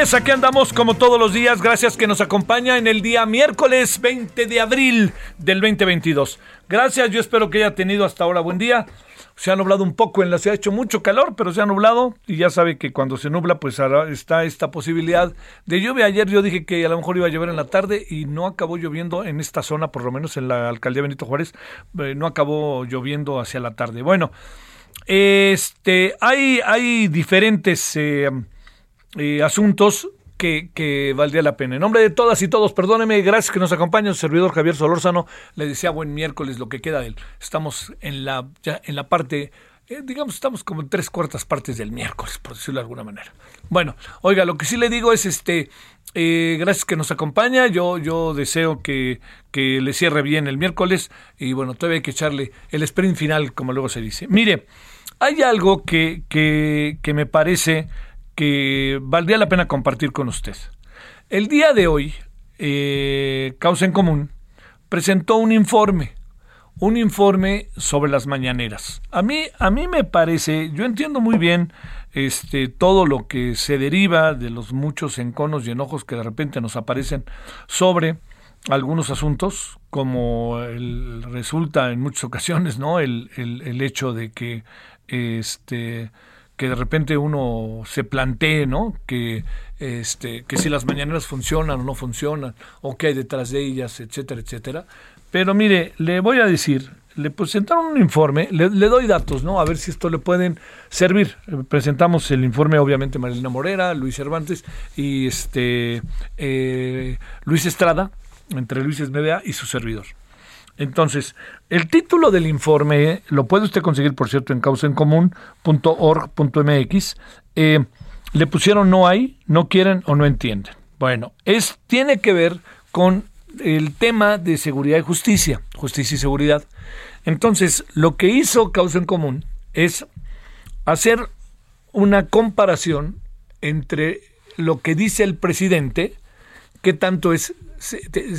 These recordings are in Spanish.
Buenas tardes, aquí andamos como todos los días, gracias que nos acompaña en el día miércoles 20 de abril del 2022. Gracias, yo espero que haya tenido hasta ahora buen día. Se ha nublado un poco en la ciudad, ha hecho mucho calor, pero se ha nublado y ya sabe que cuando se nubla pues está esta posibilidad de lluvia. Ayer yo dije que a lo mejor iba a llover en la tarde y no acabó lloviendo en esta zona, por lo menos en la alcaldía Benito Juárez, eh, no acabó lloviendo hacia la tarde. Bueno, este, hay, hay diferentes... eh, eh, asuntos que, que valdría la pena. En nombre de todas y todos, perdóneme, gracias que nos acompaña, el servidor Javier Solórzano, le decía buen miércoles lo que queda de él. Estamos en la, ya en la parte, eh, digamos, estamos como en tres cuartas partes del miércoles, por decirlo de alguna manera. Bueno, oiga, lo que sí le digo es este, eh, gracias que nos acompaña, yo, yo deseo que, que le cierre bien el miércoles y bueno, todavía hay que echarle el sprint final, como luego se dice. Mire, hay algo que, que, que me parece que valdría la pena compartir con usted. El día de hoy, eh, Causa en Común presentó un informe, un informe sobre las mañaneras. A mí, a mí me parece, yo entiendo muy bien este, todo lo que se deriva de los muchos enconos y enojos que de repente nos aparecen sobre algunos asuntos, como el, resulta en muchas ocasiones, ¿no? El, el, el hecho de que este que de repente uno se plantee, ¿no? Que, este, que si las mañaneras funcionan o no funcionan, o qué hay detrás de ellas, etcétera, etcétera. Pero mire, le voy a decir, le presentaron un informe, le, doy datos, ¿no? A ver si esto le pueden servir. Presentamos el informe, obviamente, Marilena Morera, Luis Cervantes y este eh, Luis Estrada, entre Luis Esmedea y su servidor. Entonces, el título del informe lo puede usted conseguir, por cierto, en causaencomún.org.mx. Eh, le pusieron no hay, no quieren o no entienden. Bueno, es, tiene que ver con el tema de seguridad y justicia, justicia y seguridad. Entonces, lo que hizo Causa en Común es hacer una comparación entre lo que dice el presidente, qué tanto es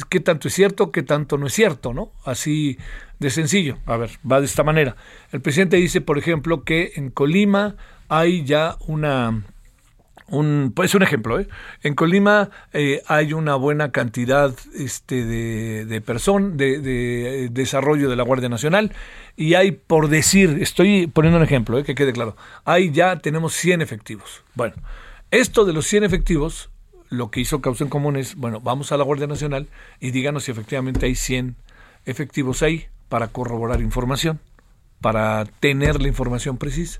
qué tanto es cierto, qué tanto no es cierto, ¿no? Así de sencillo. A ver, va de esta manera. El presidente dice, por ejemplo, que en Colima hay ya una un, pues un ejemplo, ¿eh? en Colima eh, hay una buena cantidad este, de, personas, de, de, desarrollo de la Guardia Nacional, y hay, por decir, estoy poniendo un ejemplo, ¿eh? que quede claro, hay ya tenemos 100 efectivos. Bueno, esto de los 100 efectivos lo que hizo Causa en Común es, bueno, vamos a la Guardia Nacional y díganos si efectivamente hay 100 efectivos ahí para corroborar información, para tener la información precisa.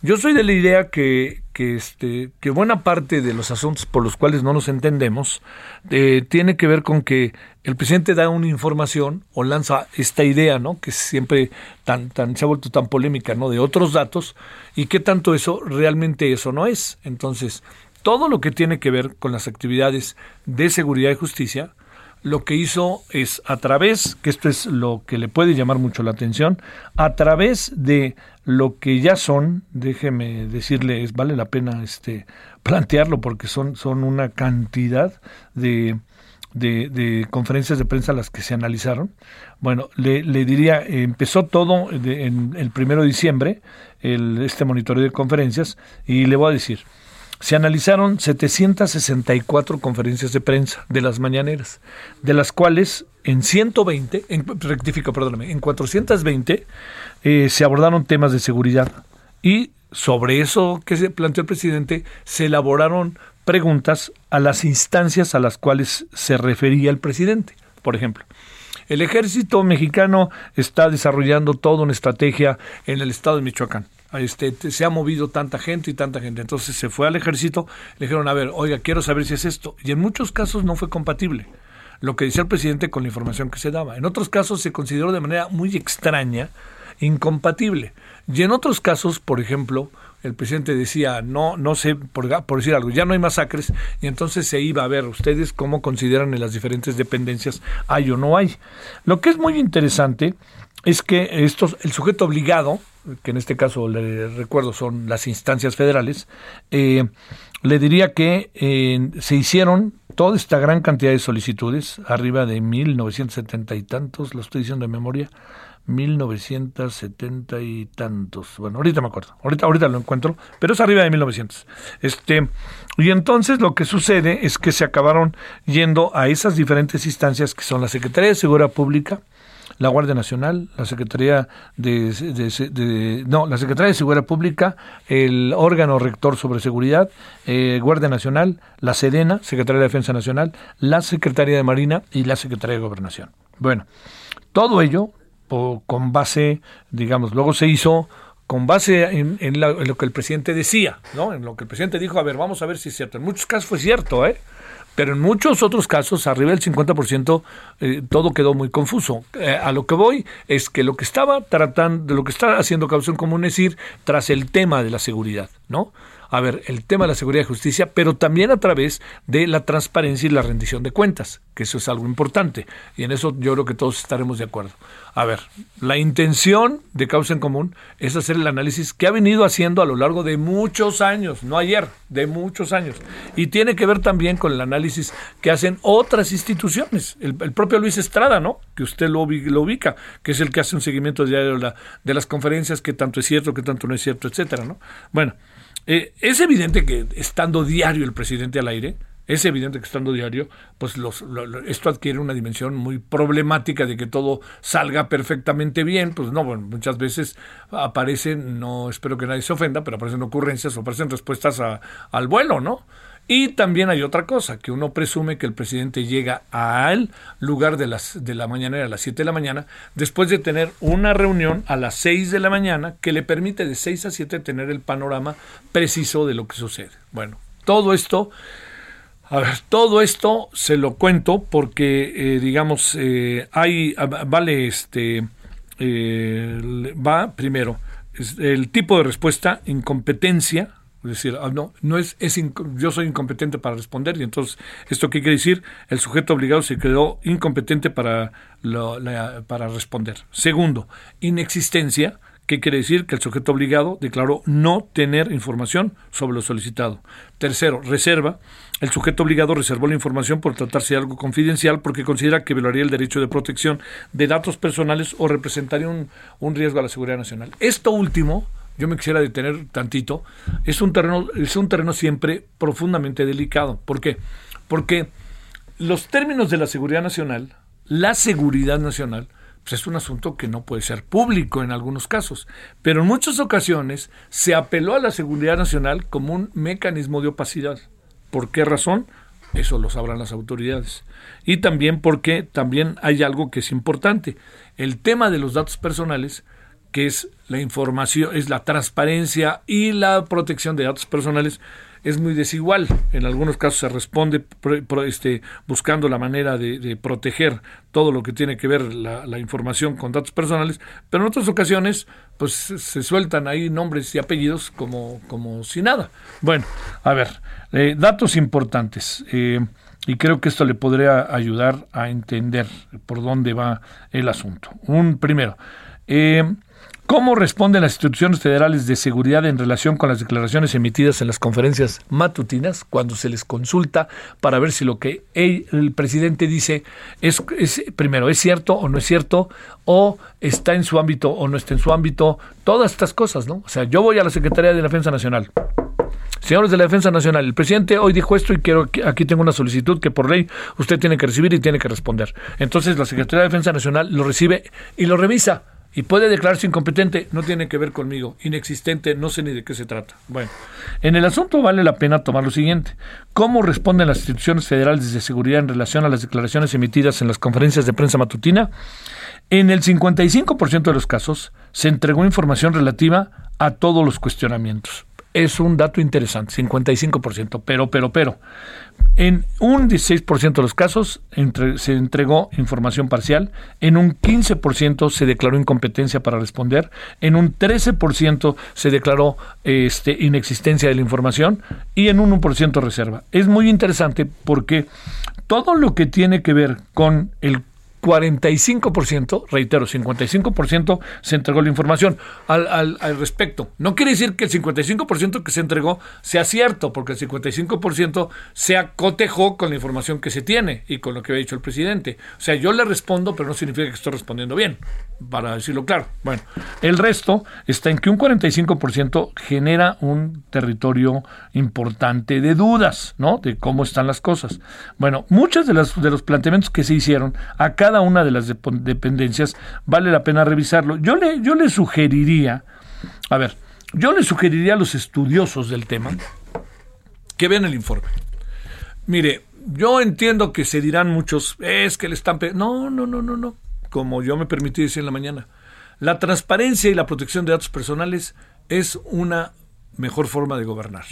Yo soy de la idea que, que, este, que buena parte de los asuntos por los cuales no nos entendemos eh, tiene que ver con que el presidente da una información o lanza esta idea, ¿no? Que siempre tan, tan, se ha vuelto tan polémica, ¿no? De otros datos y qué tanto eso realmente eso no es. Entonces, todo lo que tiene que ver con las actividades de seguridad y justicia, lo que hizo es a través, que esto es lo que le puede llamar mucho la atención, a través de lo que ya son, déjeme decirle, vale la pena este plantearlo porque son, son una cantidad de, de, conferencias de prensa las que se analizaron. Bueno, le, diría, empezó todo en el primero de diciembre, el, este monitoreo de conferencias, y le voy a decir, se analizaron 764 conferencias de prensa de las mañaneras, de las cuales en 120, en, rectifico, perdóname, en 420 eh, se abordaron temas de seguridad y sobre eso que se planteó el presidente se elaboraron preguntas a las instancias a las cuales se refería el presidente. Por ejemplo, el ejército mexicano está desarrollando toda una estrategia en el estado de Michoacán este, se ha movido tanta gente y tanta gente. Entonces se fue al ejército, le dijeron, a ver, oiga, quiero saber si es esto. Y en muchos casos no fue compatible lo que decía el presidente con la información que se daba. En otros casos se consideró de manera muy extraña, incompatible. Y en otros casos, por ejemplo, el presidente decía, no, no sé, por, por, decir algo, ya no hay masacres, y entonces se iba a ver ustedes cómo consideran en las diferentes dependencias hay o no hay. Lo que es muy interesante es que estos, el sujeto obligado, que en este caso le recuerdo son las instancias federales, eh, le diría que eh, se hicieron toda esta gran cantidad de solicitudes, arriba de 1970 y tantos, lo estoy diciendo de memoria, 1970 y tantos. Bueno, ahorita me acuerdo, ahorita, ahorita lo encuentro, pero es arriba de 1900. Este, y entonces lo que sucede es que se acabaron yendo a esas diferentes instancias que son la Secretaría de Seguridad Pública, la Guardia Nacional, la Secretaría de, no, la Secretaría de Seguridad Pública, el órgano rector sobre seguridad, eh, Guardia Nacional, la Sedena, Secretaría de Defensa Nacional, la Secretaría de Marina y la Secretaría de Gobernación. Bueno, todo ello con base, digamos, luego se hizo con base en, en, lo que el presidente decía, ¿no? En lo que el presidente dijo, a ver, vamos a ver si es cierto. En muchos casos fue cierto, ¿eh? Pero en muchos otros casos, arriba del 50%, eh, todo quedó muy confuso. Eh, a lo que voy es que lo que estaba tratando, lo que está haciendo Causa en Común es ir tras el tema de la seguridad, ¿no? A ver, el tema de la seguridad y justicia, pero también a través de la transparencia y la rendición de cuentas, que eso es algo importante. Y en eso yo creo que todos estaremos de acuerdo. A ver, la intención de Causa en Común es hacer el análisis que ha venido haciendo a lo largo de muchos años, no ayer, de muchos años. Y tiene que ver también con el análisis que hacen otras instituciones. El, propio Luis Estrada, ¿no? Que usted lo, ubica, que es el que hace un seguimiento diario de, de las conferencias, que tanto es cierto, que tanto no es cierto, etcétera, ¿no? Bueno, eh, es evidente que estando diario el presidente al aire, es evidente que estando diario, pues los, esto adquiere una dimensión muy problemática de que todo salga perfectamente bien. Pues no, bueno, muchas veces aparecen, no espero que nadie se ofenda, pero aparecen ocurrencias o aparecen respuestas al vuelo, ¿no? Y también hay otra cosa, que uno presume que el presidente llega al lugar de, las, de la mañana a las 7 de la mañana, después de tener una reunión a las 6 de la mañana que le permite de 6 a 7 tener el panorama preciso de lo que sucede. Bueno, todo esto, a ver, todo esto se lo cuento porque, eh, digamos, eh, hay, vale, este, eh, va primero, el tipo de respuesta, incompetencia, es decir, ah, no, no es, es yo soy incompetente para responder y entonces, ¿esto qué quiere decir? El sujeto obligado se quedó incompetente para, para responder. Segundo, inexistencia, ¿qué quiere decir? Que el sujeto obligado declaró no tener información sobre lo solicitado. Tercero, reserva. El sujeto obligado reservó la información por tratarse de algo confidencial porque considera que violaría el derecho de protección de datos personales o representaría un, un riesgo a la seguridad nacional. Esto último yo me quisiera detener tantito, es un terreno, es un terreno siempre profundamente delicado. ¿Por qué? Porque los términos de la seguridad nacional, la seguridad nacional, pues es un asunto que no puede ser público en algunos casos, pero en muchas ocasiones se apeló a la seguridad nacional como un mecanismo de opacidad. ¿Por qué razón? Eso lo sabrán las autoridades. Y también porque también hay algo que es importante. El tema de los datos personales que es la información, es la transparencia y la protección de datos personales, es muy desigual. En algunos casos se responde este, buscando la manera de, proteger todo lo que tiene que ver la, información con datos personales, pero en otras ocasiones pues se sueltan ahí nombres y apellidos como, como si nada. Bueno, a ver, eh, datos importantes. Eh, y creo que esto le podría ayudar a entender por dónde va el asunto. Un primero, eh, ¿Cómo responden las instituciones federales de seguridad en relación con las declaraciones emitidas en las conferencias matutinas cuando se les consulta para ver si lo que el presidente dice es, primero, es cierto o no es cierto, o está en su ámbito o no está en su ámbito? Todas estas cosas, ¿no? O sea, yo voy a la Secretaría de Defensa Nacional. Señores de la Defensa Nacional, el presidente hoy dijo esto y quiero aquí tengo una solicitud que por ley usted tiene que recibir y tiene que responder. Entonces la Secretaría de Defensa Nacional lo recibe y lo revisa y puede declararse incompetente, no tiene que ver conmigo, inexistente, no sé ni de qué se trata. Bueno, en el asunto vale la pena tomar lo siguiente. ¿Cómo responden las instituciones federales de seguridad en relación a las declaraciones emitidas en las conferencias de prensa matutina? En el 55% de los casos se entregó información relativa a todos los cuestionamientos es un dato interesante, 55%, pero, pero, pero. En un 16% de los casos se entregó información parcial, en un 15% se declaró incompetencia para responder, en un 13% se declaró este, inexistencia de la información y en un 1% reserva. Es muy interesante porque todo lo que tiene que ver con el 45%, reitero, 55% se entregó la información al, al, al, respecto. No quiere decir que el 55% que se entregó sea cierto, porque el 55% se acotejó con la información que se tiene y con lo que había dicho el presidente. O sea, yo le respondo, pero no significa que estoy respondiendo bien, para decirlo claro. Bueno, el resto está en que un 45% genera un territorio importante de dudas, ¿no? De cómo están las cosas. Bueno, muchos de, las, de los planteamientos que se hicieron acá una de las dependencias, vale la pena revisarlo. Yo le, yo le sugeriría, a ver, yo le sugeriría a los estudiosos del tema que vean el informe. Mire, yo entiendo que se dirán muchos, es que le están... No, no, no, no, no. Como yo me permití decir en la mañana, la transparencia y la protección de datos personales es una mejor forma de gobernar.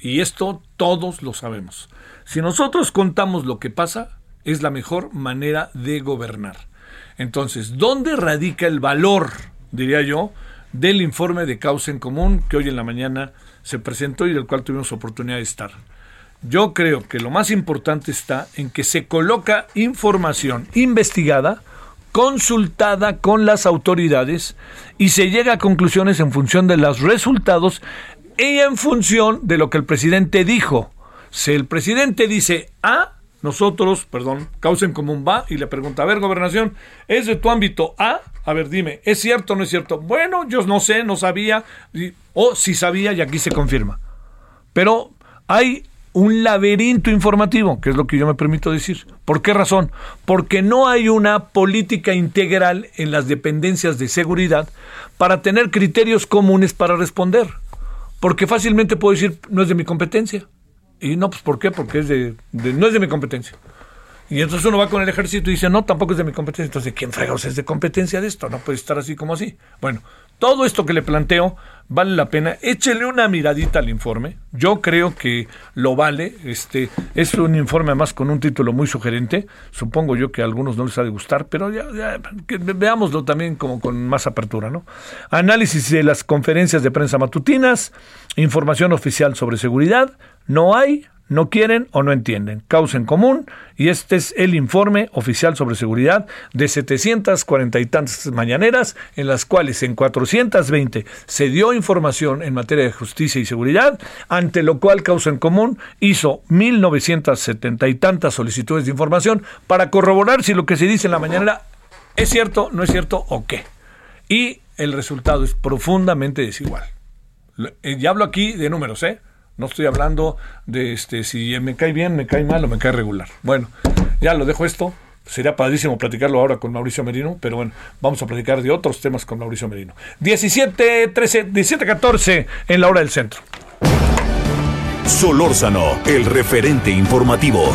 Y esto todos lo sabemos. Si nosotros contamos lo que pasa, es la mejor manera de gobernar. Entonces, ¿dónde radica el valor, diría yo, del informe de causa en común que hoy en la mañana se presentó y del cual tuvimos oportunidad de estar? Yo creo que lo más importante está en que se coloca información investigada, consultada con las autoridades y se llega a conclusiones en función de los resultados y en función de lo que el presidente dijo. Si el presidente dice A, nosotros, perdón, causa en común va y le pregunta, a ver, gobernación, ¿es de tu ámbito A? A ver, dime, ¿es cierto o no es cierto? Bueno, yo no sé, no sabía, o si sabía y aquí se confirma. Pero hay un laberinto informativo, que es lo que yo me permito decir. ¿Por qué razón? Porque no hay una política integral en las dependencias de seguridad para tener criterios comunes para responder. Porque fácilmente puedo decir, no es de mi competencia. Y no, pues ¿por qué? Porque es de, no es de mi competencia. Y entonces uno va con el ejército y dice, no, tampoco es de mi competencia. Entonces, ¿quién fregados es de competencia de esto? No puede estar así como así. Bueno, todo esto que le planteo vale la pena. Échele una miradita al informe. Yo creo que lo vale. Este es un informe además con un título muy sugerente. Supongo yo que a algunos no les ha de gustar, pero ya, veámoslo también como con más apertura, ¿no? Análisis de las conferencias de prensa matutinas, información oficial sobre seguridad. No hay, no quieren o no entienden. Causa en común y este es el informe oficial sobre seguridad de 740 y tantas mañaneras en las cuales en 420 se dio información en materia de justicia y seguridad, ante lo cual Causa en común hizo 1970 y tantas solicitudes de información para corroborar si lo que se dice en la mañanera es cierto, no es cierto o qué. Y el resultado es profundamente desigual. Eh, ya hablo aquí de números, ¿eh? No estoy hablando de este si me cae bien, me cae mal o me cae regular. Bueno, ya lo dejo esto. Sería padrísimo platicarlo ahora con Mauricio Merino, pero bueno, vamos a platicar de otros temas con Mauricio Merino. 17, 13, 17, 14 en la hora del centro. Solórzano, el referente informativo.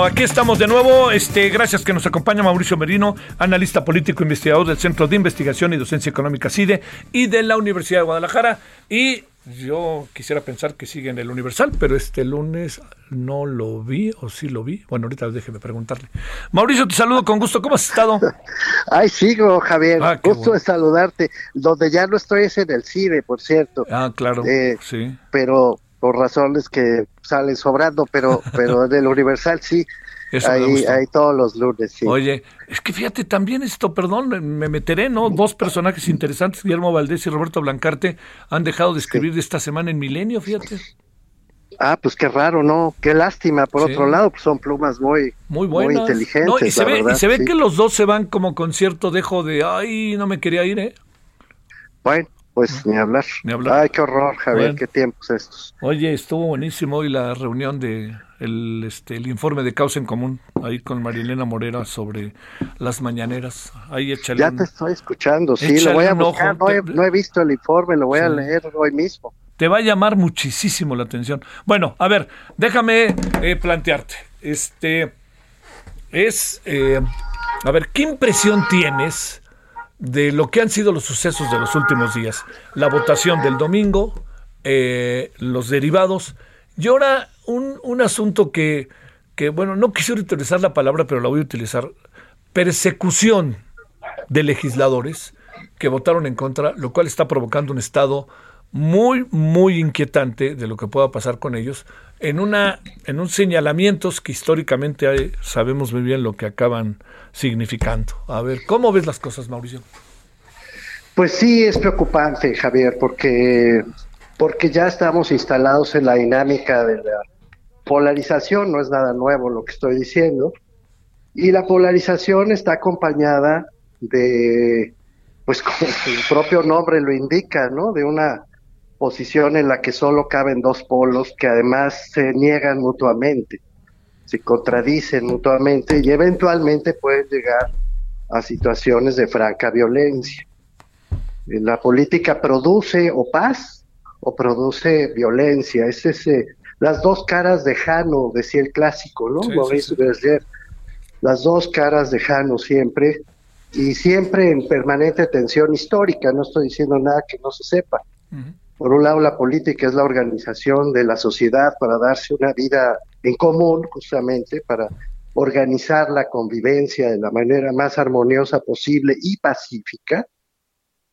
Bueno, aquí estamos de nuevo. Este, gracias que nos acompaña Mauricio Merino, analista político investigador del Centro de Investigación y Docencia Económica CIDE y de la Universidad de Guadalajara. Y yo quisiera pensar que sigue en el Universal, pero este lunes no lo vi, o sí lo vi. Bueno, ahorita déjeme preguntarle. Mauricio, te saludo con gusto. ¿Cómo has estado? Ay, sigo, Javier. Ah, gusto de saludarte. Donde ya no estoy es en el CIDE, por cierto. Ah, claro. Eh, sí. Pero por razones que salen sobrando, pero, pero en el Universal sí. ahí, ahí todos los lunes, sí. Oye, es que fíjate, también esto, perdón, me meteré, ¿no? Dos personajes interesantes, Guillermo Valdés y Roberto Blancarte, han dejado de escribir de esta semana en Milenio, fíjate. Ah, pues qué raro, ¿no? Qué lástima. Por otro lado, pues son plumas muy, muy, buenas. muy inteligentes. y se ve, y se ve que los dos se van como con cierto dejo de, ay, no me quería ir, ¿eh? Bueno, pues ni hablar. Ni hablar. Ay, qué horror, Javier, qué tiempos estos. Oye, estuvo buenísimo hoy la reunión de el, este, el informe de causa en común, ahí con Marilena Morera sobre las mañaneras. Ahí échale Ya te estoy escuchando, sí, lo voy a buscar. No, he, no, he, visto el informe, lo voy a leer hoy mismo. Te va a llamar muchísimo la atención. Bueno, a ver, déjame eh, plantearte. Este es, eh, a ver, ¿qué impresión tienes? De lo que han sido los sucesos de los últimos días. La votación del domingo, eh, los derivados, y ahora un, un asunto que, que, bueno, no quisiera utilizar la palabra, pero la voy a utilizar, persecución de legisladores que votaron en contra, lo cual está provocando un estado muy, muy inquietante de lo que pueda pasar con ellos, en, una, en un señalamientos que históricamente sabemos muy bien lo que acaban significando. A ver, ¿cómo ves las cosas, Mauricio? Pues sí, es preocupante, Javier, porque, porque ya estamos instalados en la dinámica de la polarización, no es nada nuevo lo que estoy diciendo, y la polarización está acompañada de, pues como su propio nombre lo indica, ¿no? De una posición en la que solo caben dos polos que además se niegan mutuamente, se contradicen mutuamente y eventualmente pueden llegar a situaciones de franca violencia. La política produce o paz o produce violencia. Es ese, las dos caras de Jano, decía el clásico, ¿no? Las dos caras de Jano siempre y siempre en permanente tensión histórica. No estoy diciendo nada que no se sepa. Por un lado, la política es la organización de la sociedad para darse una vida en común, justamente, para organizar la convivencia de la manera más armoniosa posible y pacífica,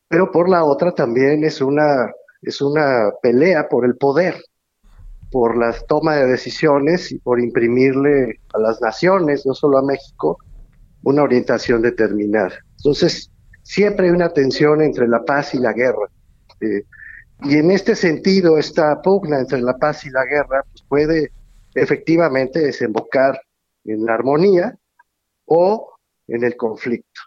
pero por la otra también es una, es una pelea por el poder, por la toma de decisiones y por imprimirle a las naciones, no solo a México, una orientación determinada. Entonces, siempre hay una tensión entre la paz y la guerra. Eh, y en este sentido, esta pugna entre la paz y la guerra pues, puede efectivamente desembocar en la armonía o en el conflicto.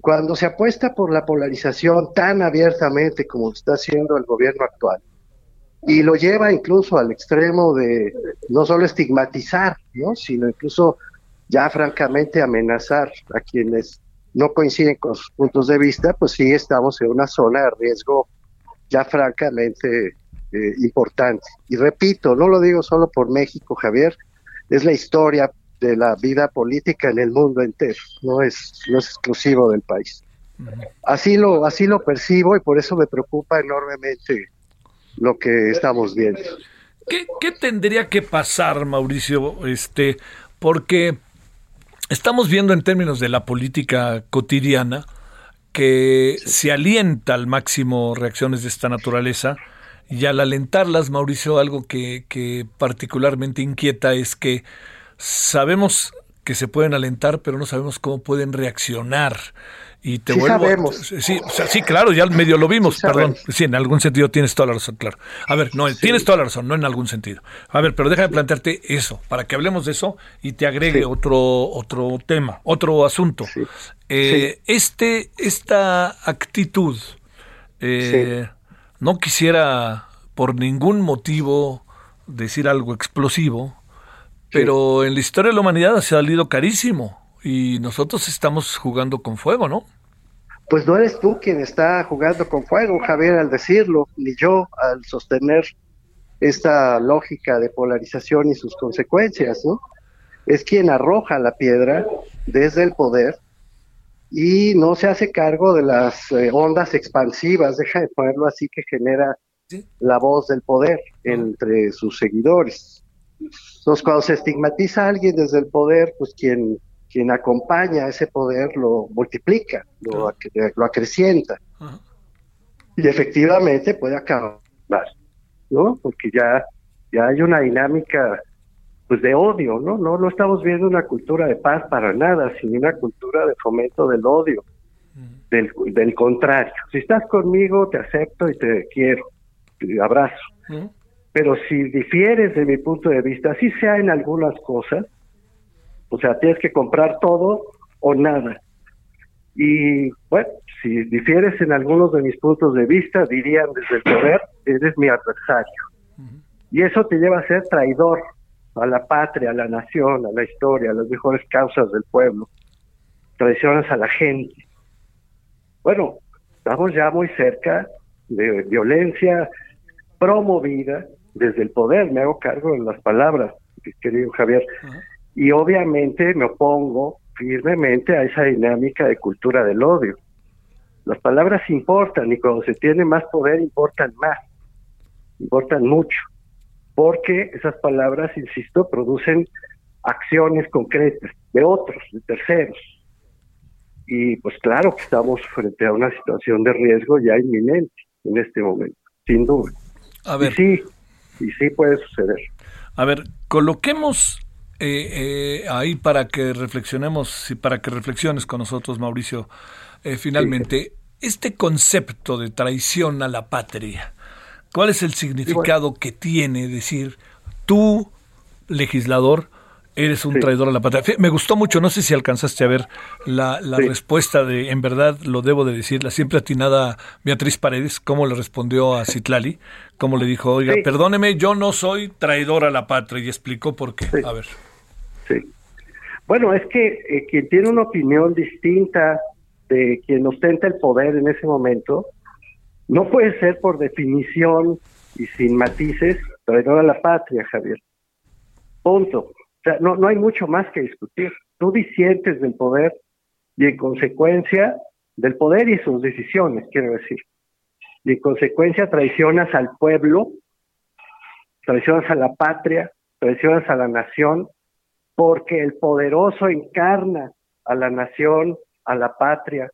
Cuando se apuesta por la polarización tan abiertamente como está haciendo el gobierno actual, y lo lleva incluso al extremo de no solo estigmatizar, ¿no? sino incluso ya francamente amenazar a quienes no coinciden con sus puntos de vista, pues sí estamos en una zona de riesgo ya francamente eh, importante. Y repito, no lo digo solo por México, Javier, es la historia de la vida política en el mundo entero, no es, no es exclusivo del país. Así lo, así lo percibo y por eso me preocupa enormemente lo que estamos viendo. ¿Qué, ¿Qué, tendría que pasar, Mauricio? Este, porque estamos viendo en términos de la política cotidiana, que se alienta al máximo reacciones de esta naturaleza y al alentarlas, Mauricio, algo que, que particularmente inquieta es que sabemos que se pueden alentar, pero no sabemos cómo pueden reaccionar. Y te sí vuelvo sabemos. sí, sí, claro, ya medio lo vimos, perdón. Sí, en algún sentido tienes toda la razón, claro. A ver, no, tienes toda la razón, no en algún sentido. A ver, pero déjame plantearte eso, para que hablemos de eso y te agregue otro otro tema, otro asunto. Eh, este esta actitud eh, no quisiera por ningún motivo decir algo explosivo, pero en la historia de la humanidad ha salido carísimo y nosotros estamos jugando con fuego, ¿no? Pues no eres tú quien está jugando con fuego, Javier, al decirlo, ni yo al sostener esta lógica de polarización y sus consecuencias, ¿no? es quien arroja la piedra desde el poder y no se hace cargo de las eh, ondas expansivas, deja de ponerlo así, que genera la voz del poder entre sus seguidores. Entonces, cuando se estigmatiza a alguien desde el poder, pues quien, quien acompaña ese poder lo multiplica, lo, lo acrecienta. Y efectivamente puede acabar, ¿no? Porque ya, ya hay una dinámica pues de odio, ¿no? No, no estamos viendo una cultura de paz para nada, sino una cultura de fomento del odio, del, del contrario. Si estás conmigo, te acepto y te quiero, te abrazo. Pero si difieres de mi punto de vista, así sea en algunas cosas, o sea, tienes que comprar todo o nada. Y bueno, si difieres en algunos de mis puntos de vista, dirían desde el poder, eres mi adversario. Y eso te lleva a ser traidor a la patria, a la nación, a la historia, a las mejores causas del pueblo, traicionas a la gente. Bueno, estamos ya muy cerca de violencia promovida desde el poder, me hago cargo de las palabras, querido Javier, y obviamente me opongo firmemente a esa dinámica de cultura del odio. Las palabras importan y cuando se tiene más poder importan más, importan mucho porque esas palabras, insisto, producen acciones concretas de otros, de terceros. Y pues claro que estamos frente a una situación de riesgo ya inminente en este momento, sin duda. A ver. Y sí, y sí puede suceder. A ver, coloquemos eh, eh, ahí para que reflexionemos y para que reflexiones con nosotros, Mauricio, eh, finalmente, este concepto de traición a la patria. ¿Cuál es el significado que tiene decir tú, legislador, eres un traidor a la patria? Me gustó mucho, no sé si alcanzaste a ver la, respuesta de, en verdad lo debo de decir, la siempre atinada Beatriz Paredes, cómo le respondió a Citlali, cómo le dijo, oiga, perdóneme, yo no soy traidor a la patria, y explicó por qué. A ver. Sí. Bueno, es que eh, quien tiene una opinión distinta de quien ostenta el poder en ese momento, no puede ser por definición y sin matices traidor a la patria, Javier. Punto. O sea, no, no hay mucho más que discutir. Tú disientes del poder y en consecuencia del poder y sus decisiones, quiero decir. Y en consecuencia traicionas al pueblo, traicionas a la patria, traicionas a la nación, porque el poderoso encarna a la nación, a la patria,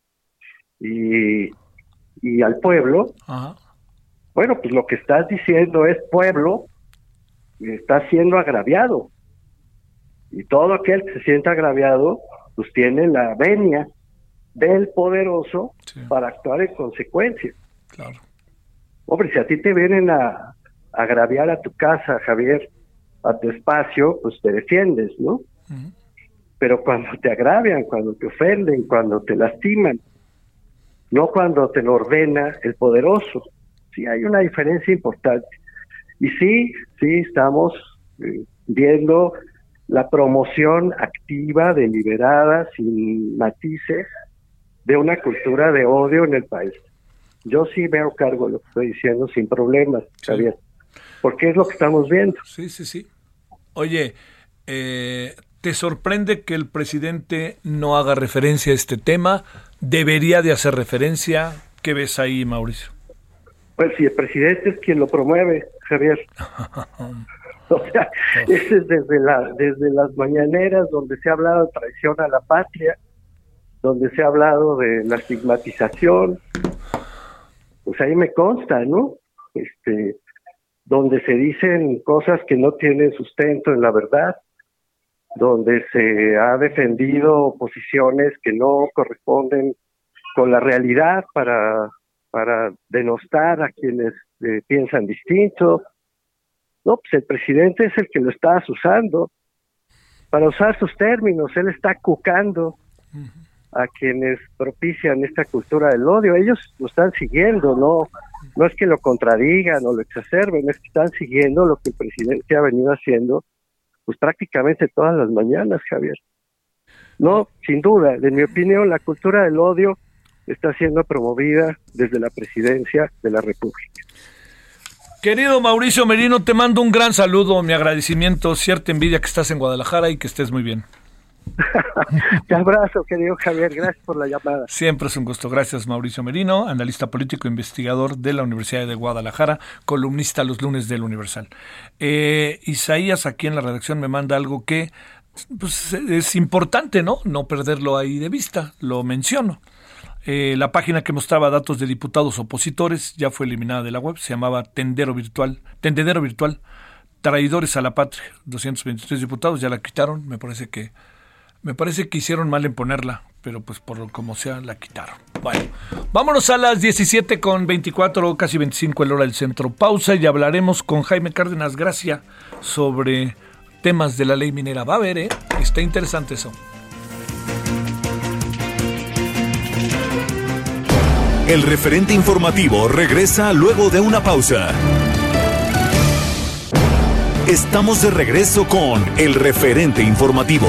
y y al pueblo, bueno, pues lo que estás diciendo es pueblo, está siendo agraviado. Y todo aquel que se sienta agraviado, pues tiene la venia del poderoso para actuar en consecuencia. Claro. Hombre, si a ti te vienen a, agraviar a tu casa, Javier, a tu espacio, pues te defiendes, ¿no? Pero cuando te agravian, cuando te ofenden, cuando te lastiman, no cuando te lo ordena el poderoso. Sí, hay una diferencia importante. Y sí, sí, estamos eh, viendo la promoción activa, deliberada, sin matices, de una cultura de odio en el país. Yo sí veo cargo de lo que estoy diciendo sin problemas, Javier, porque es lo que estamos viendo. Sí, sí, sí. Oye, eh, ¿te sorprende que el presidente no haga referencia a este tema? debería de hacer referencia. ¿Qué ves ahí, Mauricio? Pues si el presidente es quien lo promueve, Javier. o sea, ese es desde, la, desde las mañaneras donde se ha hablado de traición a la patria, donde se ha hablado de la estigmatización. Pues ahí me consta, ¿no? Este, donde se dicen cosas que no tienen sustento en la verdad, donde se ha defendido posiciones que no corresponden con la realidad para, para denostar a quienes eh, piensan distinto. No, pues el presidente es el que lo está usando para usar sus términos, él está cucando a quienes propician esta cultura del odio, ellos lo están siguiendo, no, no es que lo contradigan o lo exacerben, es que están siguiendo lo que el presidente ha venido haciendo pues prácticamente todas las mañanas, Javier. No, sin duda, en mi opinión, la cultura del odio está siendo promovida desde la presidencia de la República. Querido Mauricio Merino, te mando un gran saludo, mi agradecimiento, cierta envidia que estás en Guadalajara y que estés muy bien. Te abrazo, querido Javier. Gracias por la llamada. Siempre es un gusto. Gracias, Mauricio Merino, analista político, investigador de la Universidad de Guadalajara, columnista los lunes del Universal. Eh, Isaías, aquí en la redacción, me manda algo que pues, es importante, ¿no? No perderlo ahí de vista. Lo menciono. Eh, la página que mostraba datos de diputados opositores ya fue eliminada de la web. Se llamaba Tendero Virtual, Tendedero Virtual. Traidores a la patria. 223 diputados ya la quitaron. Me parece que me parece que hicieron mal en ponerla, pero pues por como sea la quitaron. Bueno, vámonos a las 17 con 24, casi 25 el hora del centro. Pausa y hablaremos con Jaime Cárdenas Gracia sobre temas de la ley minera. Va a ver, ¿eh? Está interesante eso. El referente informativo regresa luego de una pausa. Estamos de regreso con el referente informativo.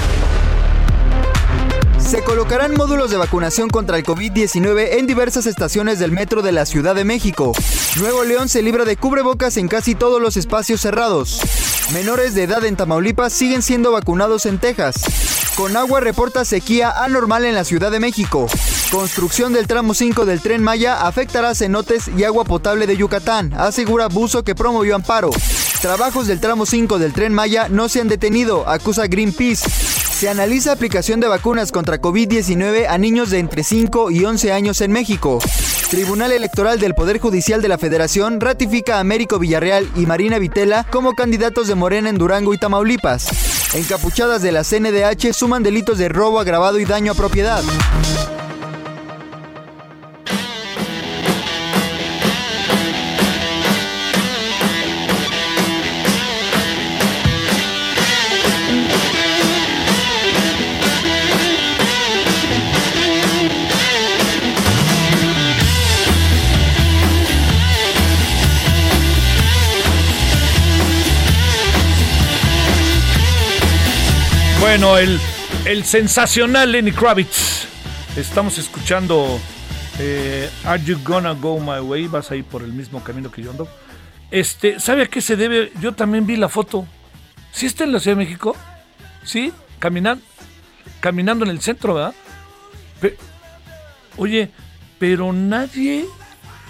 Se colocarán módulos de vacunación contra el COVID-19 en diversas estaciones del metro de la Ciudad de México. Nuevo León se libra de cubrebocas en casi todos los espacios cerrados. Menores de edad en Tamaulipas siguen siendo vacunados en Texas. Conagua reporta sequía anormal en la Ciudad de México. Construcción del tramo 5 del tren Maya afectará cenotes y agua potable de Yucatán, asegura Buzo que promovió amparo. Trabajos del tramo 5 del tren Maya no se han detenido, acusa Greenpeace. Se analiza aplicación de vacunas contra COVID-19 a niños de entre 5 y 11 años en México. Tribunal Electoral del Poder Judicial de la Federación ratifica a Américo Villarreal y Marina Vitela como candidatos de Morena en Durango y Tamaulipas. Encapuchadas de la CNDH suman delitos de robo agravado y daño a propiedad. Bueno, el, el sensacional Lenny Kravitz. Estamos escuchando eh, Are You Gonna Go My Way? Vas ahí por el mismo camino que yo ando. Este, ¿sabe a qué se debe? Yo también vi la foto. ¿Sí está en la Ciudad de México? ¿Sí? Caminando, caminando en el centro, ¿verdad? oye, pero nadie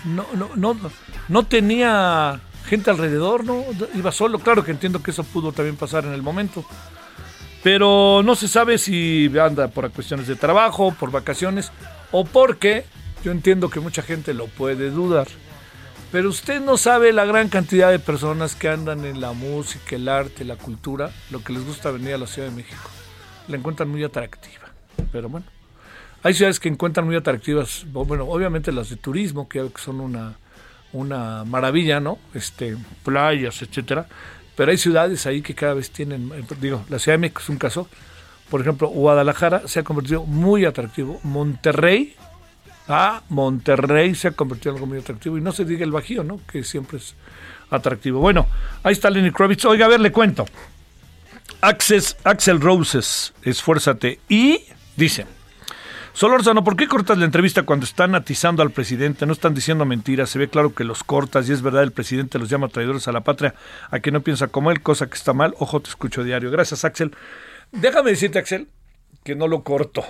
no, no, no, no tenía gente alrededor, ¿no? Iba solo. Claro que entiendo que eso pudo también pasar en el momento. Pero no se sabe si anda por cuestiones de trabajo, por vacaciones o porque yo entiendo que mucha gente lo puede dudar. Pero usted no sabe la gran cantidad de personas que andan en la música, el arte, la cultura, lo que les gusta venir a la Ciudad de México. La encuentran muy atractiva. Pero bueno, hay ciudades que encuentran muy atractivas, bueno, obviamente las de turismo, que son una, una maravilla, ¿no? Este, playas, etcétera pero hay ciudades ahí que cada vez tienen, eh, digo, la Ciudad de México es un caso, por ejemplo, Guadalajara se ha convertido muy atractivo, Monterrey, ah, Monterrey se ha convertido en algo muy atractivo, y no se diga el Bajío, ¿no? Que siempre es atractivo. Bueno, ahí está Lenny Kravitz, oiga, a ver, le cuento. Access, Axel Roses, esfuérzate, y dice... Solórzano, ¿por qué cortas la entrevista cuando están atizando al presidente? No están diciendo mentiras, se ve claro que los cortas y es verdad, el presidente los llama traidores a la patria, a quien no piensa como él, cosa que está mal. Ojo, te escucho diario. Gracias, Axel. Déjame decirte, Axel, que no lo corto.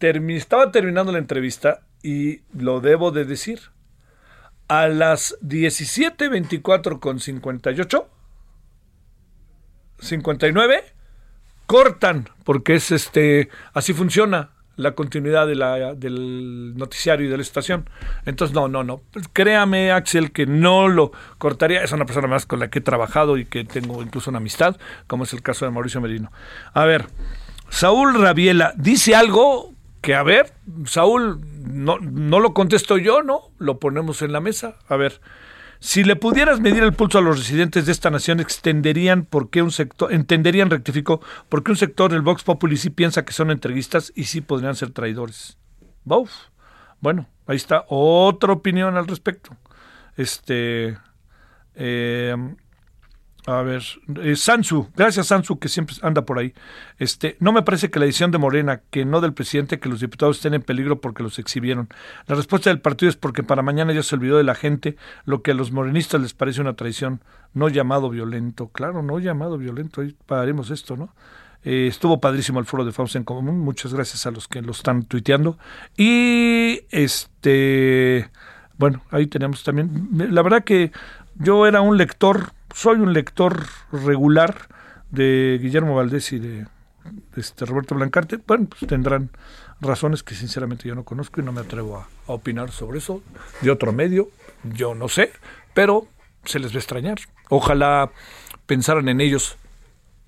estaba terminando la entrevista y lo debo de decir. A las 17.24 con 58, 59, cortan, porque es este, así funciona la continuidad de la, del noticiario y de la estación. Entonces, no, no, no. Créame, Axel, que no lo cortaría. Es una persona más con la que he trabajado y que tengo incluso una amistad, como es el caso de Mauricio Merino. A ver, Saúl Rabiela dice algo que, a ver, Saúl, no, no lo contesto yo, ¿no? Lo ponemos en la mesa. A ver. Si le pudieras medir el pulso a los residentes de esta nación, extenderían por qué un sector, entenderían, rectificó, por qué un sector del Vox Populi sí piensa que son entreguistas y sí podrían ser traidores. Buf. Bueno, ahí está otra opinión al respecto. Este, eh, a ver, eh, Sansu, gracias Sansu que siempre anda por ahí. Este, no me parece que la decisión de Morena, que no del presidente, que los diputados estén en peligro porque los exhibieron. La respuesta del partido es porque para mañana ya se olvidó de la gente lo que a los morenistas les parece una traición, no llamado violento. Claro, no llamado violento, ahí pararemos esto, ¿no? Eh, estuvo padrísimo el foro de Fausto en Común, muchas gracias a los que lo están tuiteando. Y este, bueno, ahí tenemos también, la verdad que yo era un lector soy un lector regular de Guillermo Valdés y de, este Roberto Blancarte. Bueno, pues tendrán razones que sinceramente yo no conozco y no me atrevo a, opinar sobre eso. De otro medio, yo no sé, pero se les va a extrañar. Ojalá pensaran en ellos,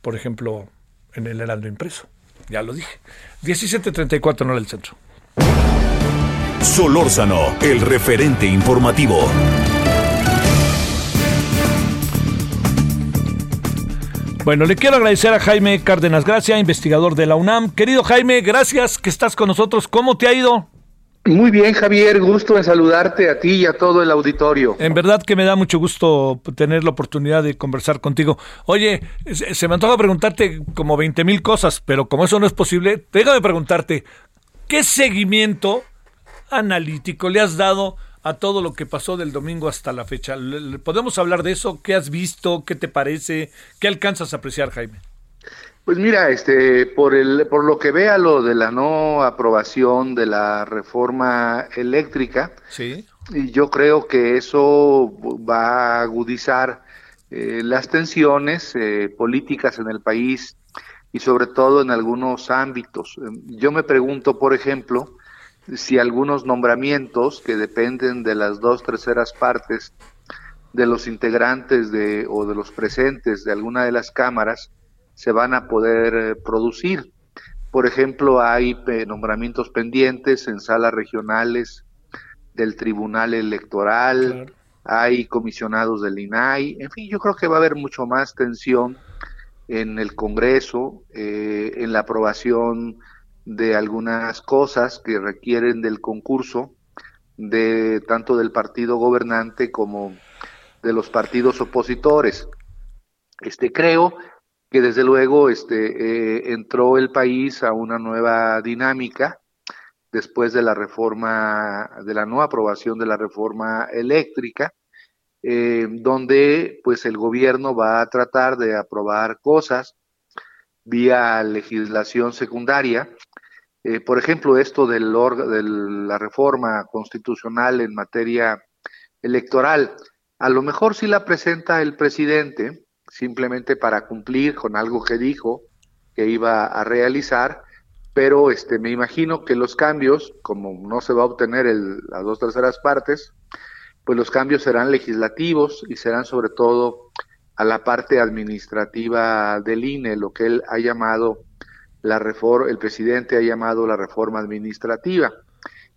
por ejemplo, en el Heraldo Impreso. Ya lo dije. 1734 no era el centro. Solórzano, el referente informativo. Bueno, le quiero agradecer a Jaime Cárdenas Gracia, investigador de la UNAM. Querido Jaime, gracias que estás con nosotros. ¿Cómo te ha ido? Muy bien, Javier, gusto en saludarte a ti y a todo el auditorio. En verdad que me da mucho gusto tener la oportunidad de conversar contigo. Oye, se me antoja preguntarte como 20 mil cosas, pero como eso no es posible, déjame preguntarte, ¿qué seguimiento analítico le has dado a todo lo que pasó del domingo hasta la fecha. ¿Podemos hablar de eso? ¿Qué has visto? ¿Qué te parece? ¿Qué alcanzas a apreciar, Jaime? Pues mira, este, por el, por lo que vea lo de la no aprobación de la reforma eléctrica, sí. y yo creo que eso va a agudizar eh, las tensiones eh, políticas en el país y sobre todo en algunos ámbitos. Yo me pregunto, por ejemplo, si algunos nombramientos que dependen de las dos terceras partes de los integrantes de o de los presentes de alguna de las cámaras se van a poder eh, producir. Por ejemplo, hay nombramientos pendientes en salas regionales del Tribunal Electoral, hay comisionados del INAI, en fin, yo creo que va a haber mucho más tensión en el Congreso, eh, en la aprobación de algunas cosas que requieren del concurso de tanto del partido gobernante como de los partidos opositores. Este creo que desde luego este eh, entró el país a una nueva dinámica después de la reforma de la no aprobación de la reforma eléctrica eh, donde pues el gobierno va a tratar de aprobar cosas vía legislación secundaria eh, por ejemplo, esto de la reforma constitucional en materia electoral, a lo mejor sí la presenta el presidente simplemente para cumplir con algo que dijo que iba a realizar, pero este me imagino que los cambios, como no se va a obtener el, las dos terceras partes, pues los cambios serán legislativos y serán sobre todo a la parte administrativa del INE, lo que él ha llamado la reforma, el presidente ha llamado la reforma administrativa.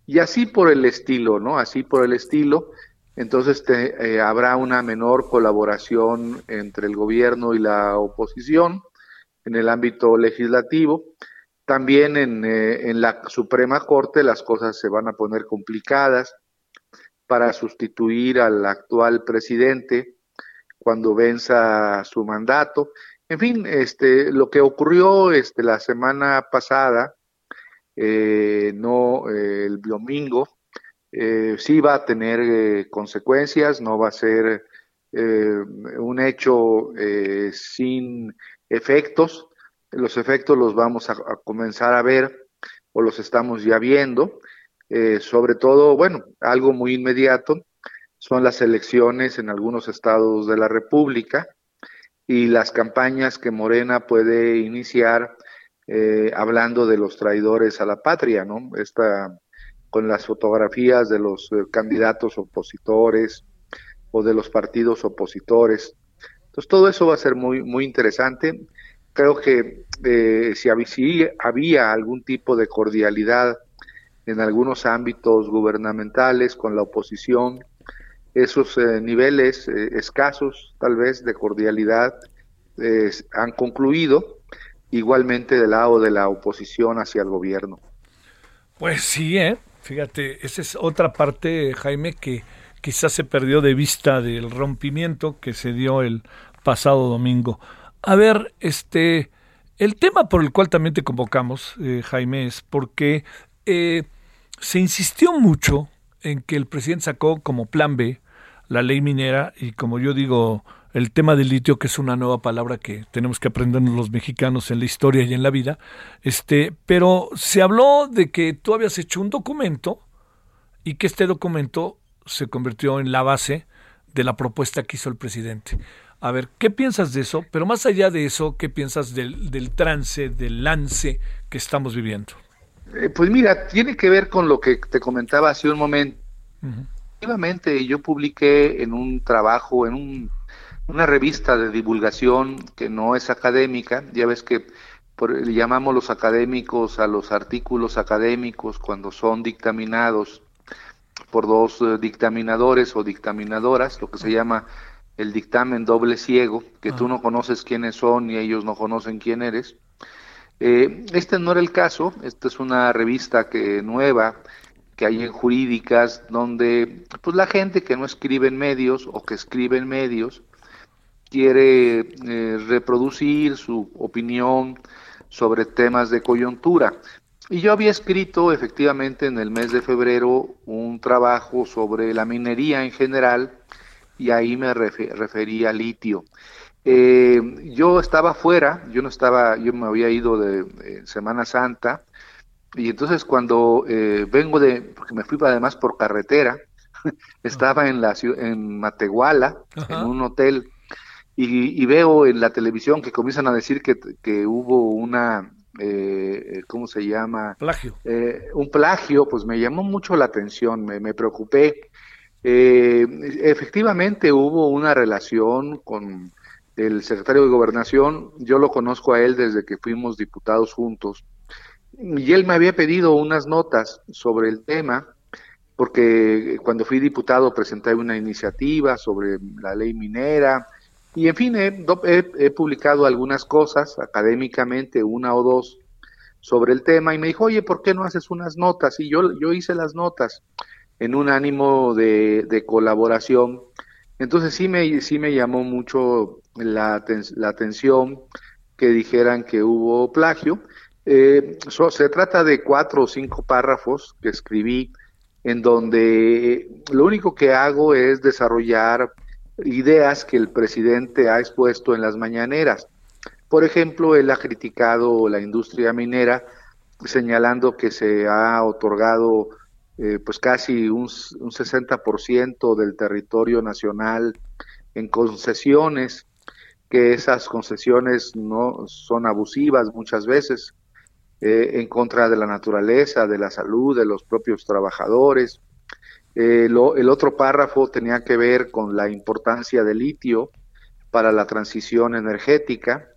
Y así por el estilo, ¿no? Así por el estilo, entonces te, eh, habrá una menor colaboración entre el gobierno y la oposición en el ámbito legislativo. También en, eh, en la Suprema Corte las cosas se van a poner complicadas para sustituir al actual presidente cuando venza su mandato en fin, este, lo que ocurrió este, la semana pasada, eh, no eh, el domingo, eh, sí va a tener consecuencias, no va a ser un hecho sin efectos. Los efectos los vamos a, comenzar a ver o los estamos ya viendo. sobre todo, bueno, algo muy inmediato son las elecciones en algunos estados de la República y las campañas que Morena puede iniciar eh, hablando de los traidores a la patria, ¿no? Esta, con las fotografías de los eh, candidatos opositores o de los partidos opositores. Entonces todo eso va a ser muy, muy interesante. Creo que eh, si, había, algún tipo de cordialidad en algunos ámbitos gubernamentales con la oposición, esos niveles escasos tal vez de cordialidad han concluido igualmente del lado de la oposición hacia el gobierno. Pues sí, ¿eh? fíjate, esa es otra parte, Jaime, que quizás se perdió de vista del rompimiento que se dio el pasado domingo. A ver, este, el tema por el cual también te convocamos, eh, Jaime, es porque eh, se insistió mucho en que el presidente sacó como plan B la ley minera y como yo digo, el tema del litio, que es una nueva palabra que tenemos que aprender los mexicanos en la historia y en la vida, este, pero se habló de que tú habías hecho un documento y que este documento se convirtió en la base de la propuesta que hizo el presidente. A ver, ¿qué piensas de eso? Pero más allá de eso, ¿qué piensas del, del trance, del lance que estamos viviendo? Eh, pues mira, tiene que ver con lo que te comentaba hace un momento. Efectivamente, yo publiqué en un trabajo, en un una revista de divulgación que no es académica, ya ves que le llamamos los académicos a los artículos académicos cuando son dictaminados por dos eh, dictaminadores o dictaminadoras, lo que se llama el dictamen doble ciego, que tú ah. no conoces quiénes son y ellos no conocen quién eres. Eh, este no era el caso, esta es una revista que nueva que hay en jurídicas donde pues la gente que no escribe en medios o que escribe en medios quiere eh, reproducir su opinión sobre temas de coyuntura. Y yo había escrito efectivamente en el mes de febrero un trabajo sobre la minería en general y ahí me refería a litio. Eh, yo estaba fuera, yo no estaba, yo me había ido de, Semana Santa y entonces cuando eh, vengo de, porque me fui además por carretera, estaba en la en Matehuala, en un hotel y, veo en la televisión que comienzan a decir que, que hubo una, eh, ¿cómo se llama? Plagio. Eh, un plagio, pues me llamó mucho la atención, me, preocupé. Eh, efectivamente hubo una relación con el secretario de Gobernación, yo lo conozco a él desde que fuimos diputados juntos, y él me había pedido unas notas sobre el tema, porque cuando fui diputado presenté una iniciativa sobre la ley minera, y en fin, he, publicado algunas cosas académicamente, una o dos, sobre el tema y me dijo, oye, ¿por qué no haces unas notas? Y yo, yo hice las notas en un ánimo de, colaboración. Entonces sí me, sí me llamó mucho la, la atención que dijeran que hubo plagio. Eh, se trata de cuatro o cinco párrafos que escribí en donde lo único que hago es desarrollar ideas que el presidente ha expuesto en las mañaneras. Por ejemplo, él ha criticado la industria minera, señalando que se ha otorgado eh, pues casi un, un 60% del territorio nacional en concesiones, que esas concesiones no son abusivas muchas veces, eh, en contra de la naturaleza, de la salud, de los propios trabajadores, eh, el otro párrafo tenía que ver con la importancia del litio para la transición energética.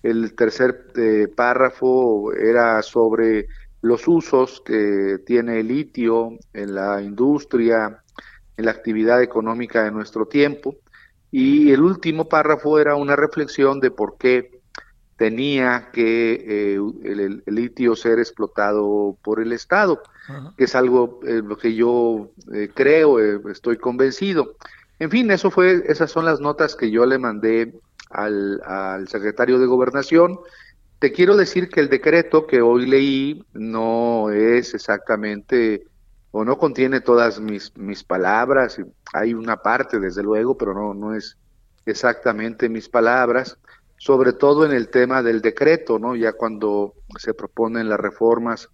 El tercer eh, párrafo era sobre los usos que tiene el litio en la industria, en la actividad económica de nuestro tiempo. Y el último párrafo era una reflexión de por qué tenía que eh, el, litio ser explotado por el Estado, que es algo eh, lo que yo eh, creo, estoy convencido. En fin, eso fue, esas son las notas que yo le mandé al, al secretario de Gobernación. Te quiero decir que el decreto que hoy leí no es exactamente o no contiene todas mis, mis palabras, hay una parte desde luego, pero no, no es exactamente mis palabras sobre todo en el tema del decreto, ¿no? Ya cuando se proponen las reformas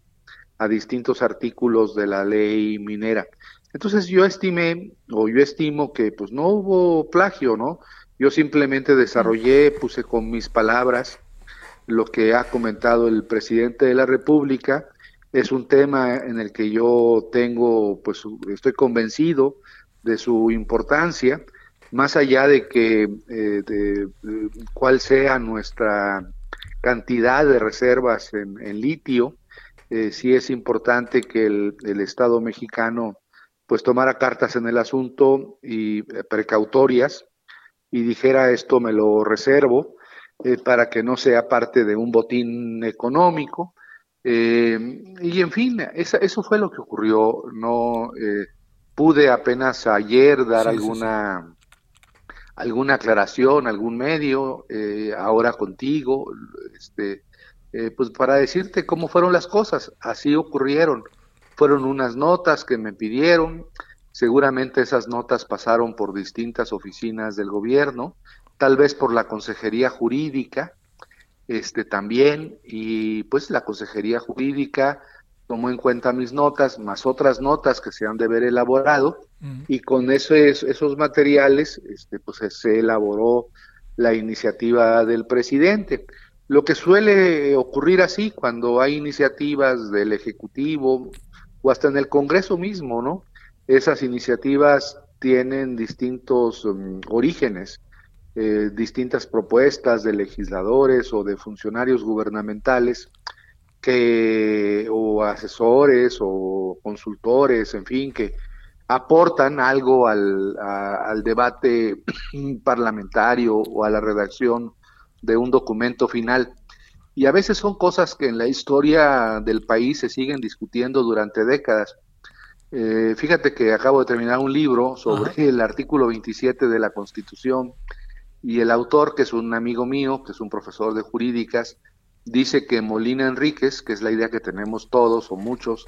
a distintos artículos de la ley minera. Entonces yo estimé o yo estimo que pues no hubo plagio, ¿no? Yo simplemente desarrollé, puse con mis palabras lo que ha comentado el presidente de la República. Es un tema en el que yo tengo, pues estoy convencido de su importancia, más allá de que eh, de, cuál sea nuestra cantidad de reservas en, litio, eh, sí es importante que el, el, Estado mexicano pues tomara cartas en el asunto y eh, precautorias y dijera esto me lo reservo eh, para que no sea parte de un botín económico. Eh, y en fin, eso fue lo que ocurrió. No eh, pude apenas ayer dar alguna alguna aclaración, algún medio, ahora contigo, este, pues para decirte cómo fueron las cosas. Así ocurrieron. Fueron unas notas que me pidieron. Seguramente esas notas pasaron por distintas oficinas del gobierno tal vez por la consejería jurídica, este también, y pues la consejería jurídica tomó en cuenta mis notas, más otras notas que se han de haber elaborado, y con eso, esos materiales, este, pues se elaboró la iniciativa del presidente. Lo que suele ocurrir así cuando hay iniciativas del Ejecutivo o hasta en el Congreso mismo, ¿no? Esas iniciativas tienen distintos mm, orígenes. Eh, distintas propuestas de legisladores o de funcionarios gubernamentales que o asesores o consultores, en fin, que aportan algo al, al debate parlamentario o a la redacción de un documento final. Y a veces son cosas que en la historia del país se siguen discutiendo durante décadas. Eh, fíjate que acabo de terminar un libro sobre el artículo 27 de la Constitución y el autor, que es un amigo mío, que es un profesor de jurídicas, dice que Molina Enríquez, que es la idea que tenemos todos o muchos,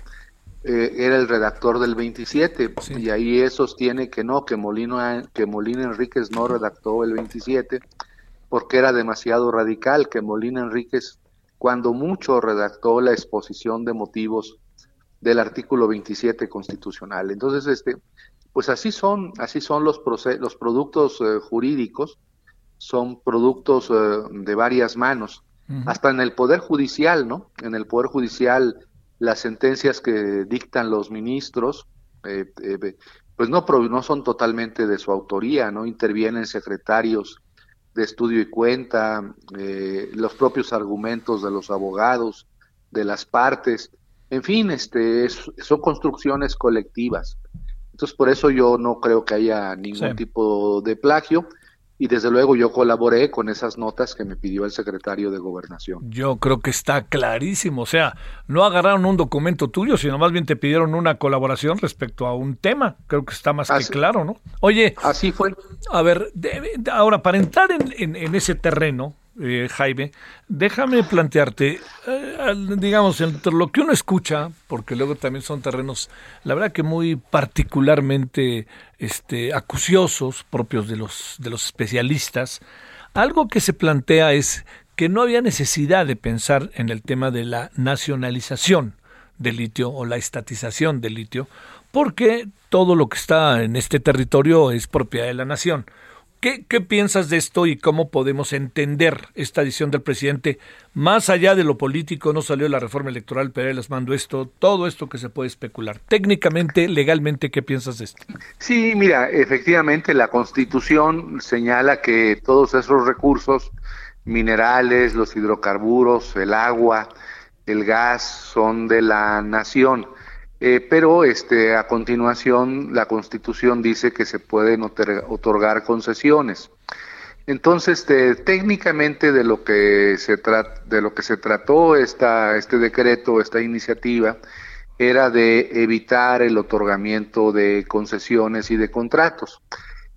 eh, era el redactor del 27 y ahí sostiene que no, que Molina, que Molina Enríquez no redactó el 27 porque era demasiado radical, que Molina Enríquez cuando mucho redactó la exposición de motivos del artículo 27 constitucional. Entonces, este, pues así son, así son los, los productos eh, jurídicos son productos eh, de varias manos, hasta en el Poder Judicial, ¿no? En el Poder Judicial las sentencias que dictan los ministros, eh, eh, pues no, no son totalmente de su autoría, ¿no? Intervienen secretarios de estudio y cuenta, los propios argumentos de los abogados, de las partes, en fin, este, son construcciones colectivas. Entonces, por eso yo no creo que haya ningún tipo de plagio y desde luego yo colaboré con esas notas que me pidió el secretario de Gobernación. Yo creo que está clarísimo, o sea, no agarraron un documento tuyo, sino más bien te pidieron una colaboración respecto a un tema. Creo que está más que claro, ¿no? Oye, así fue. A ver, ahora para entrar en, en ese terreno, eh, Jaime, déjame plantearte, eh, digamos, entre lo que uno escucha, porque luego también son terrenos, la verdad que muy particularmente este, acuciosos, propios de los, de los especialistas, algo que se plantea es que no había necesidad de pensar en el tema de la nacionalización del litio o la estatización del litio, porque todo lo que está en este territorio es propiedad de la nación. ¿Qué, piensas de esto y cómo podemos entender esta decisión del presidente? Más allá de lo político, no salió la reforma electoral, pero él les mando esto, todo esto que se puede especular. Técnicamente, legalmente, ¿qué piensas de esto? Sí, mira, efectivamente la Constitución señala que todos esos recursos, minerales, los hidrocarburos, el agua, el gas, son de la nación eh, pero este, a continuación la Constitución dice que se pueden otorgar concesiones. Entonces, este, técnicamente de lo que se de lo que se trató esta, este decreto, esta iniciativa, era de evitar el otorgamiento de concesiones y de contratos.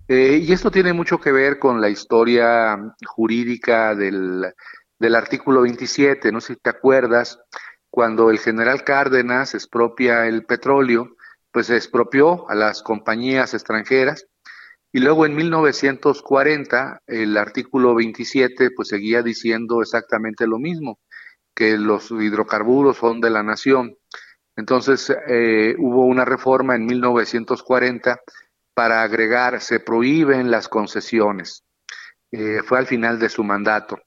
Eh, y esto tiene mucho que ver con la historia jurídica del, del artículo 27, no sé si te acuerdas, cuando el general Cárdenas expropia el petróleo, pues se expropió a las compañías extranjeras y luego en 1940 el artículo 27 pues seguía diciendo exactamente lo mismo, que los hidrocarburos son de la nación. Entonces eh, hubo una reforma en 1940 para agregar, se prohíben las concesiones. Eh, fue al final de su mandato.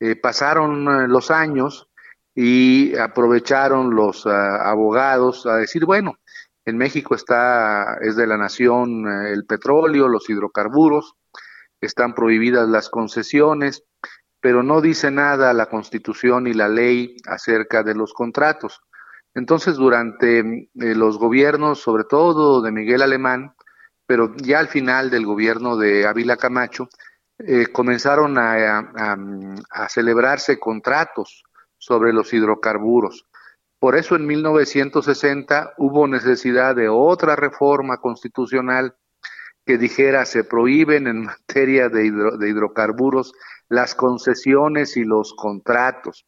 Eh, pasaron los años y aprovecharon los ah, abogados a decir, bueno, en México está, es de la nación el petróleo, los hidrocarburos, están prohibidas las concesiones, pero no dice nada la Constitución y la ley acerca de los contratos. Entonces, durante eh, los gobiernos, sobre todo de Miguel Alemán, pero ya al final del gobierno de Ávila Camacho, eh, comenzaron a, a, celebrarse contratos sobre los hidrocarburos. Por eso en 1960 hubo necesidad de otra reforma constitucional que dijera se prohíben en materia de, hidrocarburos las concesiones y los contratos.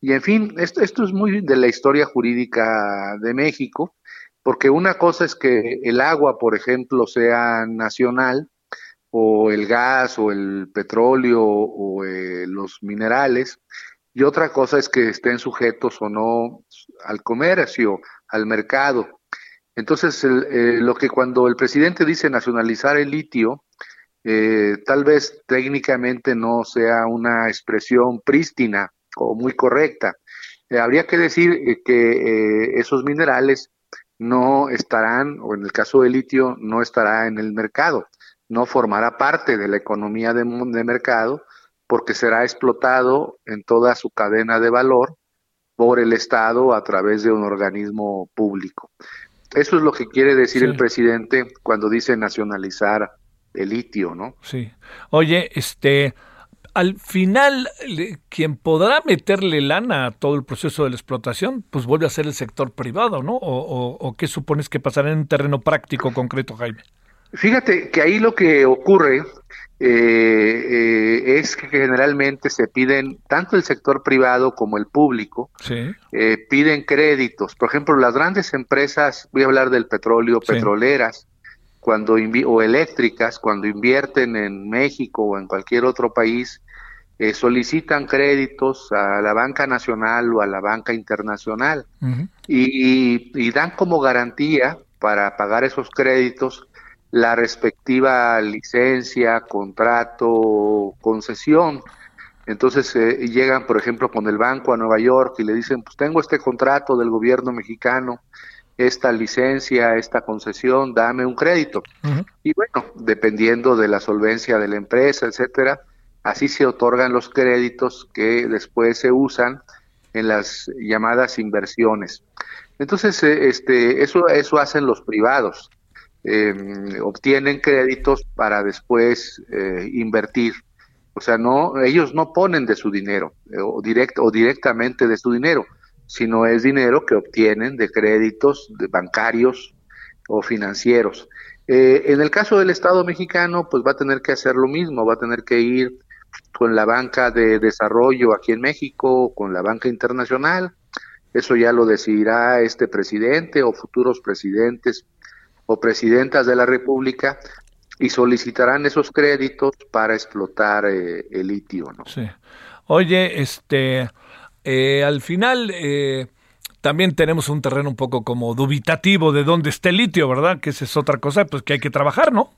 Y en fin, esto, esto es muy de la historia jurídica de México, porque una cosa es que el agua, por ejemplo, sea nacional, o el gas, o el petróleo, o eh, los minerales, y otra cosa es que estén sujetos o no al comercio, al mercado. Entonces, eh, lo que cuando el presidente dice nacionalizar el litio, eh, tal vez técnicamente no sea una expresión prístina o muy correcta. Eh, habría que decir que esos minerales no estarán, o en el caso del litio, no estará en el mercado, no formará parte de la economía de, de mercado, porque será explotado en toda su cadena de valor por el Estado a través de un organismo público. Eso es lo que quiere decir el presidente cuando dice nacionalizar el litio, ¿no? Sí. Oye, este, al final, quien podrá meterle lana a todo el proceso de la explotación, pues vuelve a ser el sector privado, ¿no? ¿O, o qué supones que pasará en un terreno práctico concreto, Jaime? Fíjate que ahí lo que ocurre eh, eh, es que generalmente se piden, tanto el sector privado como el público, eh, piden créditos. Por ejemplo, las grandes empresas, voy a hablar del petróleo, petroleras, cuando o eléctricas, cuando invierten en México o en cualquier otro país, solicitan créditos a la banca nacional o a la banca internacional. Y dan como garantía para pagar esos créditos la respectiva licencia, contrato, concesión. Entonces eh, llegan, por ejemplo, con el banco a Nueva York y le dicen, pues tengo este contrato del gobierno mexicano, esta licencia, esta concesión, dame un crédito. Y bueno, dependiendo de la solvencia de la empresa, etcétera, así se otorgan los créditos que después se usan en las llamadas inversiones. Entonces, eh, este, eso, eso hacen los privados eh, obtienen créditos para después eh, invertir. O sea, no, ellos no ponen de su dinero eh, o, o directamente de su dinero, sino es dinero que obtienen de créditos bancarios o financieros. Eh, en el caso del Estado mexicano, pues va a tener que hacer lo mismo, va a tener que ir con la banca de desarrollo aquí en México, con la banca internacional. Eso ya lo decidirá este presidente o futuros presidentes o presidentas de la República y solicitarán esos créditos para explotar eh, el litio, ¿no? Sí. Oye, este, eh, al final eh, también tenemos un terreno un poco como dubitativo de dónde está el litio, ¿verdad? Que esa es otra cosa, pues que hay que trabajar, ¿no?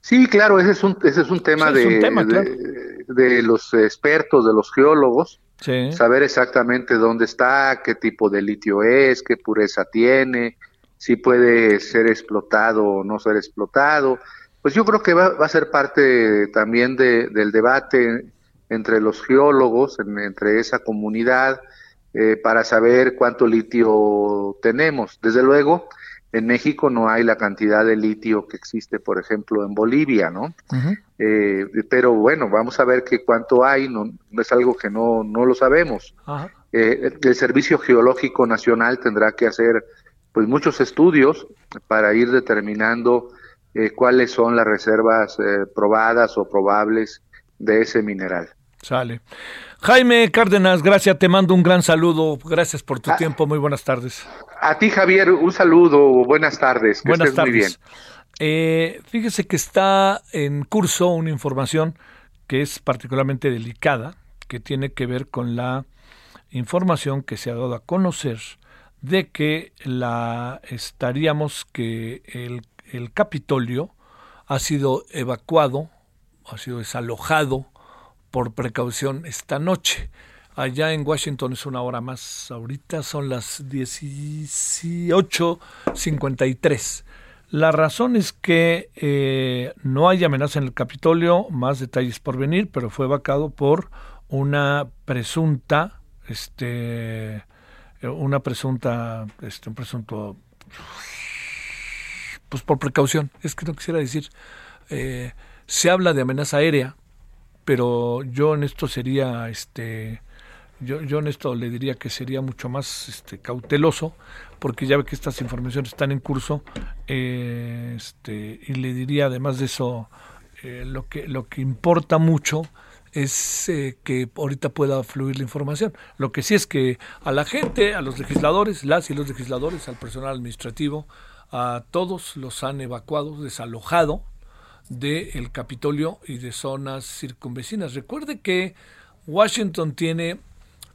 Sí, claro, ese es un, ese es un tema, de, de, los expertos, de los geólogos, saber exactamente dónde está, qué tipo de litio es, qué pureza tiene, si puede ser explotado o no ser explotado. Pues yo creo que va, a ser parte también del debate entre los geólogos, entre esa comunidad, eh, para saber cuánto litio tenemos. Desde luego, en México no hay la cantidad de litio que existe, por ejemplo, en Bolivia, ¿no? Eh, pero bueno, vamos a ver que cuánto hay, no, es algo que no, no lo sabemos. Eh, el Servicio Geológico Nacional tendrá que hacer pues muchos estudios para ir determinando eh, cuáles son las reservas eh, probadas o probables de ese mineral. Sale. Jaime Cárdenas, gracias, te mando un gran saludo, gracias por tu ah. tiempo, muy buenas tardes. A ti Javier, un saludo, buenas tardes, que buenas tardes. muy bien. Eh, fíjese que está en curso una información que es particularmente delicada, que tiene que ver con la información que se ha dado a conocer de que la estaríamos que el, Capitolio ha sido evacuado, ha sido desalojado por precaución esta noche. Allá en Washington es una hora más. Ahorita son las 18.53. La razón es que eh, no hay amenaza en el Capitolio, más detalles por venir, pero fue vacado por una presunta, este, una presunta, este, un presunto, pues por precaución, es que no quisiera decir, eh, se habla de amenaza aérea, pero yo en esto sería, este, yo, yo en esto le diría que sería mucho más este, cauteloso, porque ya ve que estas informaciones están en curso, eh, este, y le diría además de eso, eh, lo, que, lo que importa mucho es eh, que ahorita pueda fluir la información. Lo que sí es que a la gente, a los legisladores, las y los legisladores, al personal administrativo, a todos los han evacuado, desalojado del Capitolio y de zonas circunvecinas. Recuerde que Washington tiene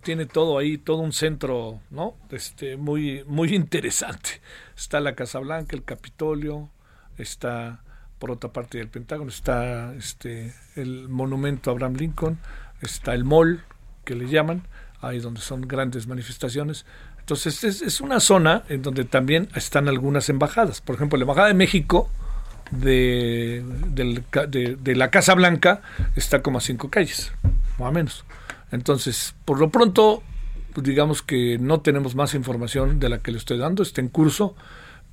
tiene todo ahí, todo un centro, ¿no? Este muy muy interesante. Está la Casa Blanca, el Capitolio, está por otra parte del Pentágono está este el monumento a Abraham Lincoln, está el mall que le llaman, ahí donde son grandes manifestaciones. Entonces es, es una zona en donde también están algunas embajadas. Por ejemplo, la Embajada de México de, de, de la Casa Blanca está como a cinco calles, más o menos. Entonces, por lo pronto, pues digamos que no tenemos más información de la que le estoy dando, está en curso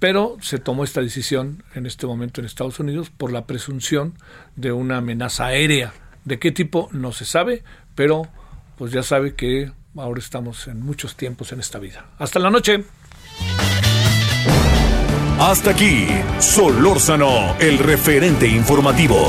pero se tomó esta decisión en este momento en Estados Unidos por la presunción de una amenaza aérea. ¿De qué tipo? No se sabe, pero pues ya sabe que ahora estamos en muchos tiempos en esta vida. Hasta la noche. Hasta aquí, Solórzano, el referente informativo.